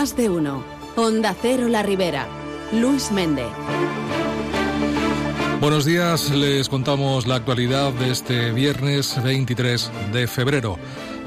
Más de uno. Onda Cero La Ribera. Luis Méndez. Buenos días, les contamos la actualidad de este viernes 23 de febrero.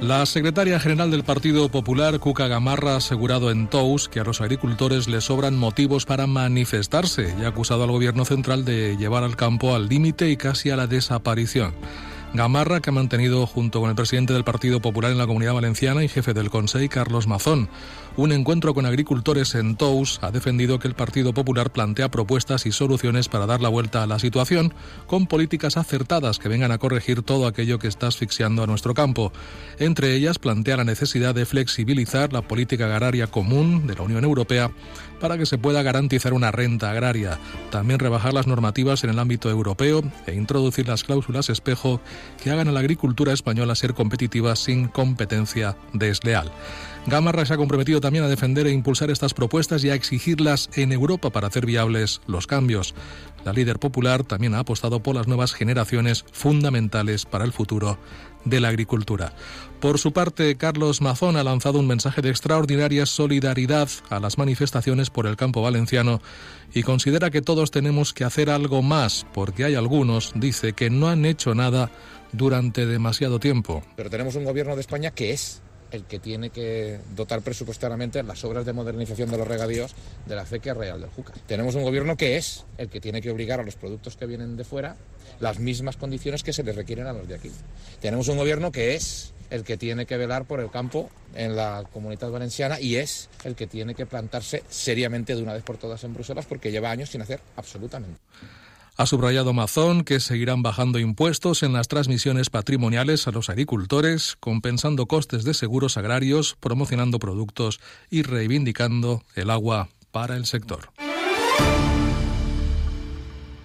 La secretaria general del Partido Popular, Cuca Gamarra, ha asegurado en Tous que a los agricultores les sobran motivos para manifestarse y ha acusado al gobierno central de llevar al campo al límite y casi a la desaparición. Gamarra, que ha mantenido junto con el presidente del Partido Popular en la Comunidad Valenciana y jefe del Consejo, Carlos Mazón, un encuentro con agricultores en Tous, ha defendido que el Partido Popular plantea propuestas y soluciones para dar la vuelta a la situación, con políticas acertadas que vengan a corregir todo aquello que está asfixiando a nuestro campo. Entre ellas, plantea la necesidad de flexibilizar la política agraria común de la Unión Europea para que se pueda garantizar una renta agraria, también rebajar las normativas en el ámbito europeo e introducir las cláusulas espejo que hagan a la agricultura española ser competitiva sin competencia desleal. Gamarra se ha comprometido también a defender e impulsar estas propuestas y a exigirlas en Europa para hacer viables los cambios. La líder popular también ha apostado por las nuevas generaciones fundamentales para el futuro de la agricultura. Por su parte, Carlos Mazón ha lanzado un mensaje de extraordinaria solidaridad a las manifestaciones por el campo valenciano y considera que todos tenemos que hacer algo más, porque hay algunos, dice, que no han hecho nada durante demasiado tiempo. Pero tenemos un gobierno de España que es el que tiene que dotar presupuestariamente las obras de modernización de los regadíos de la acequia real del Júcar. Tenemos un gobierno que es el que tiene que obligar a los productos que vienen de fuera las mismas condiciones que se les requieren a los de aquí. Tenemos un gobierno que es el que tiene que velar por el campo en la comunidad valenciana y es el que tiene que plantarse seriamente de una vez por todas en Bruselas porque lleva años sin hacer absolutamente. Ha subrayado Mazón que seguirán bajando impuestos en las transmisiones patrimoniales a los agricultores, compensando costes de seguros agrarios, promocionando productos y reivindicando el agua para el sector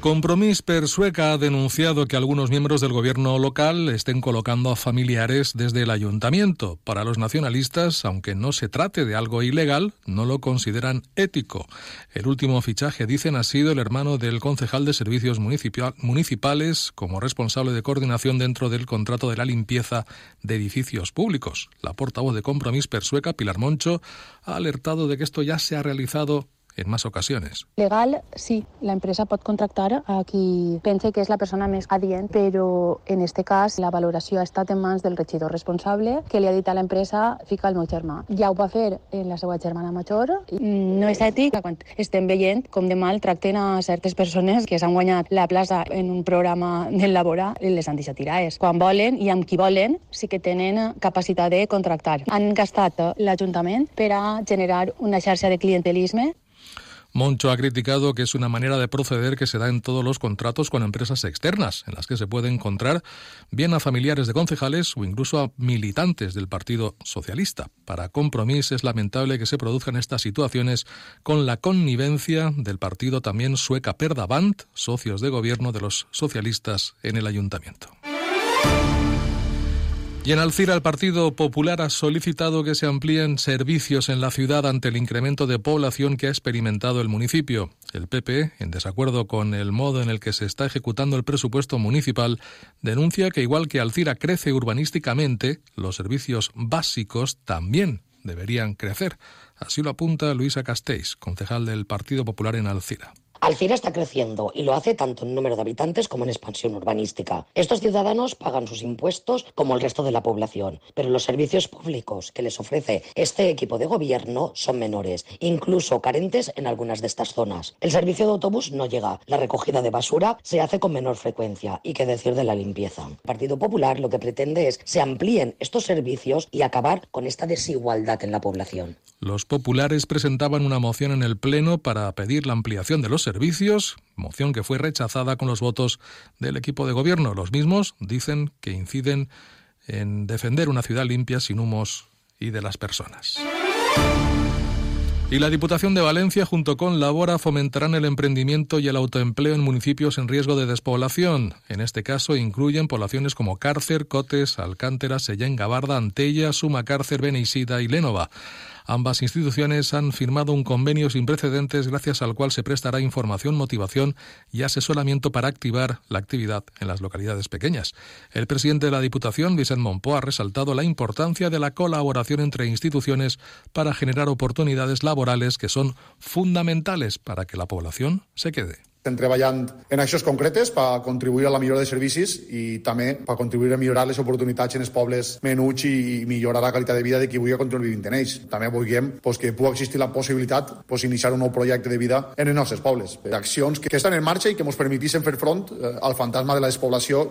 Compromís per Sueca ha denunciado que algunos miembros del gobierno local estén colocando a familiares desde el ayuntamiento. Para los nacionalistas, aunque no se trate de algo ilegal, no lo consideran ético. El último fichaje, dicen, ha sido el hermano del concejal de servicios municipales como responsable de coordinación dentro del contrato de la limpieza de edificios públicos. La portavoz de Compromís per Sueca, Pilar Moncho, ha alertado de que esto ya se ha realizado en más ocasiones. Legal, sí, la empresa pot contractar a qui pense que és la persona més adient, però en este cas la valoració ha estat en mans del regidor responsable que li ha dit a l'empresa fica el meu germà. Ja ho va fer en la seva germana major. No és ètic quan estem veient com de mal tracten a certes persones que s'han guanyat la plaça en un programa del Labora i les han deixat tiraes. Quan volen i amb qui volen sí que tenen capacitat de contractar. Han gastat l'Ajuntament per a generar una xarxa de clientelisme Moncho ha criticado que es una manera de proceder que se da en todos los contratos con empresas externas, en las que se puede encontrar bien a familiares de concejales o incluso a militantes del Partido Socialista. Para Compromís es lamentable que se produzcan estas situaciones con la connivencia del partido también sueca Perdavant, socios de gobierno de los socialistas en el ayuntamiento. Y en Alcira el Partido Popular ha solicitado que se amplíen servicios en la ciudad ante el incremento de población que ha experimentado el municipio. El PP, en desacuerdo con el modo en el que se está ejecutando el presupuesto municipal, denuncia que igual que Alcira crece urbanísticamente, los servicios básicos también deberían crecer. Así lo apunta Luisa Castells, concejal del Partido Popular en Alcira. Alcira está creciendo y lo hace tanto en número de habitantes como en expansión urbanística. Estos ciudadanos pagan sus impuestos como el resto de la población, pero los servicios públicos que les ofrece este equipo de gobierno son menores, incluso carentes en algunas de estas zonas. El servicio de autobús no llega, la recogida de basura se hace con menor frecuencia y qué decir de la limpieza. El Partido Popular lo que pretende es se amplíen estos servicios y acabar con esta desigualdad en la población. Los populares presentaban una moción en el Pleno para pedir la ampliación de los servicios, moción que fue rechazada con los votos del equipo de gobierno. Los mismos dicen que inciden en defender una ciudad limpia sin humos y de las personas. Y la Diputación de Valencia junto con Labora fomentarán el emprendimiento y el autoempleo en municipios en riesgo de despoblación. En este caso incluyen poblaciones como Cárcer, Cotes, Alcántara, Sellén, Gabarda, Antella, Suma Cárcer, y Lénova. Ambas instituciones han firmado un convenio sin precedentes gracias al cual se prestará información, motivación y asesoramiento para activar la actividad en las localidades pequeñas. El presidente de la Diputación, Vicente Monpó, ha resaltado la importancia de la colaboración entre instituciones para generar oportunidades laborales que son fundamentales para que la población se quede. Estem treballant en accions concretes per contribuir a la millora de servicis i també per contribuir a millorar les oportunitats en els pobles menuts i millorar la qualitat de vida de qui vulgui continuar vivint en ells. També vulguem pues, que pugui existir la possibilitat pues, iniciar un nou projecte de vida en els nostres pobles. Accions que, estan en marxa i que ens permetissin fer front eh, al fantasma de la despoblació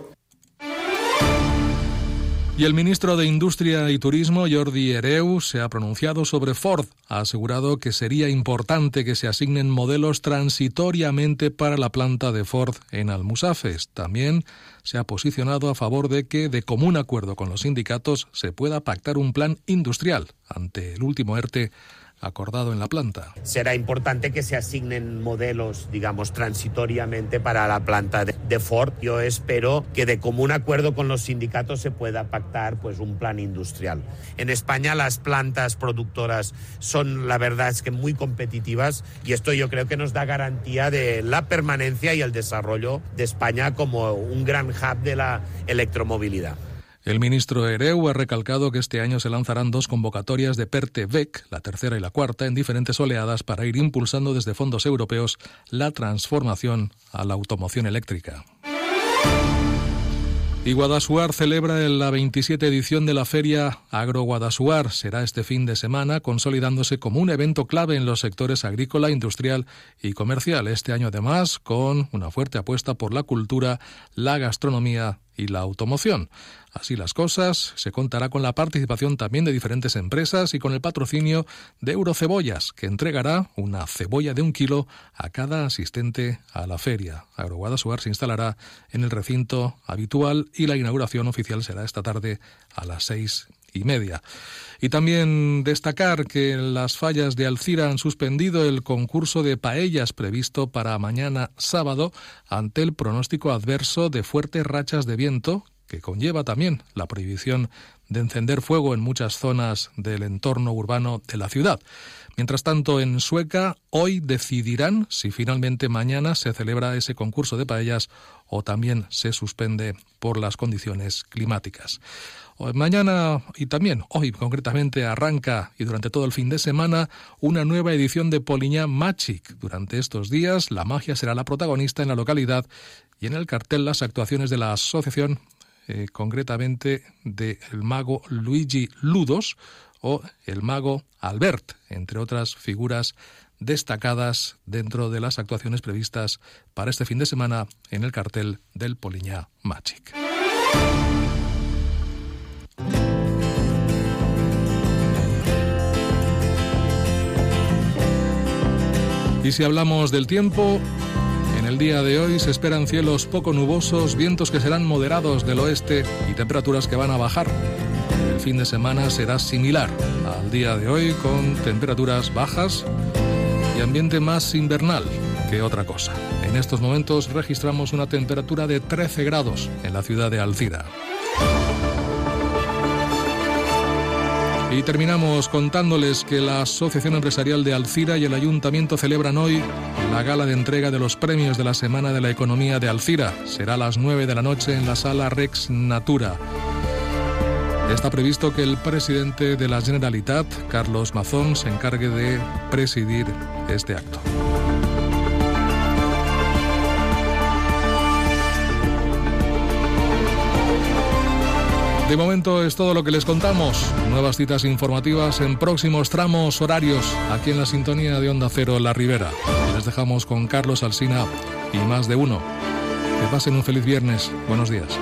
y el ministro de Industria y Turismo, Jordi Hereu, se ha pronunciado sobre Ford. Ha asegurado que sería importante que se asignen modelos transitoriamente para la planta de Ford en Almusafes. También se ha posicionado a favor de que, de común acuerdo con los sindicatos, se pueda pactar un plan industrial ante el último ERTE acordado en la planta. Será importante que se asignen modelos, digamos, transitoriamente para la planta de Ford. Yo espero que de común acuerdo con los sindicatos se pueda pactar pues un plan industrial. En España las plantas productoras son, la verdad es que muy competitivas y esto yo creo que nos da garantía de la permanencia y el desarrollo de España como un gran hub de la electromovilidad. El ministro Ereu ha recalcado que este año se lanzarán dos convocatorias de PERTE-VEC, la tercera y la cuarta, en diferentes oleadas para ir impulsando desde fondos europeos la transformación a la automoción eléctrica. Y Guadasuar celebra la 27 edición de la Feria Agro Guadasuar. Será este fin de semana, consolidándose como un evento clave en los sectores agrícola, industrial y comercial. Este año, además, con una fuerte apuesta por la cultura, la gastronomía y la automoción. Así las cosas, se contará con la participación también de diferentes empresas y con el patrocinio de Eurocebollas, que entregará una cebolla de un kilo a cada asistente a la feria. Agroguadasuar se instalará en el recinto habitual y la inauguración oficial será esta tarde a las seis y media. Y también destacar que las fallas de Alcira han suspendido el concurso de paellas previsto para mañana sábado ante el pronóstico adverso de fuertes rachas de viento que conlleva también la prohibición de encender fuego en muchas zonas del entorno urbano de la ciudad. Mientras tanto, en Sueca, hoy decidirán si finalmente mañana se celebra ese concurso de paellas o también se suspende por las condiciones climáticas. Mañana y también hoy concretamente arranca y durante todo el fin de semana una nueva edición de Poliña Magic. Durante estos días la magia será la protagonista en la localidad y en el cartel las actuaciones de la asociación, eh, concretamente del mago Luigi Ludos o el mago Albert, entre otras figuras destacadas dentro de las actuaciones previstas para este fin de semana en el cartel del Poliña Magic. Y si hablamos del tiempo, en el día de hoy se esperan cielos poco nubosos, vientos que serán moderados del oeste y temperaturas que van a bajar. El fin de semana será similar al día de hoy con temperaturas bajas ambiente más invernal que otra cosa. En estos momentos registramos una temperatura de 13 grados en la ciudad de Alcira. Y terminamos contándoles que la Asociación Empresarial de Alcira y el Ayuntamiento celebran hoy la gala de entrega de los premios de la Semana de la Economía de Alcira. Será a las 9 de la noche en la sala Rex Natura. Está previsto que el presidente de la Generalitat, Carlos Mazón, se encargue de presidir este acto. De momento es todo lo que les contamos. Nuevas citas informativas en próximos tramos horarios aquí en la sintonía de Onda Cero La Ribera. Les dejamos con Carlos Alsina y más de uno. Que pasen un feliz viernes. Buenos días.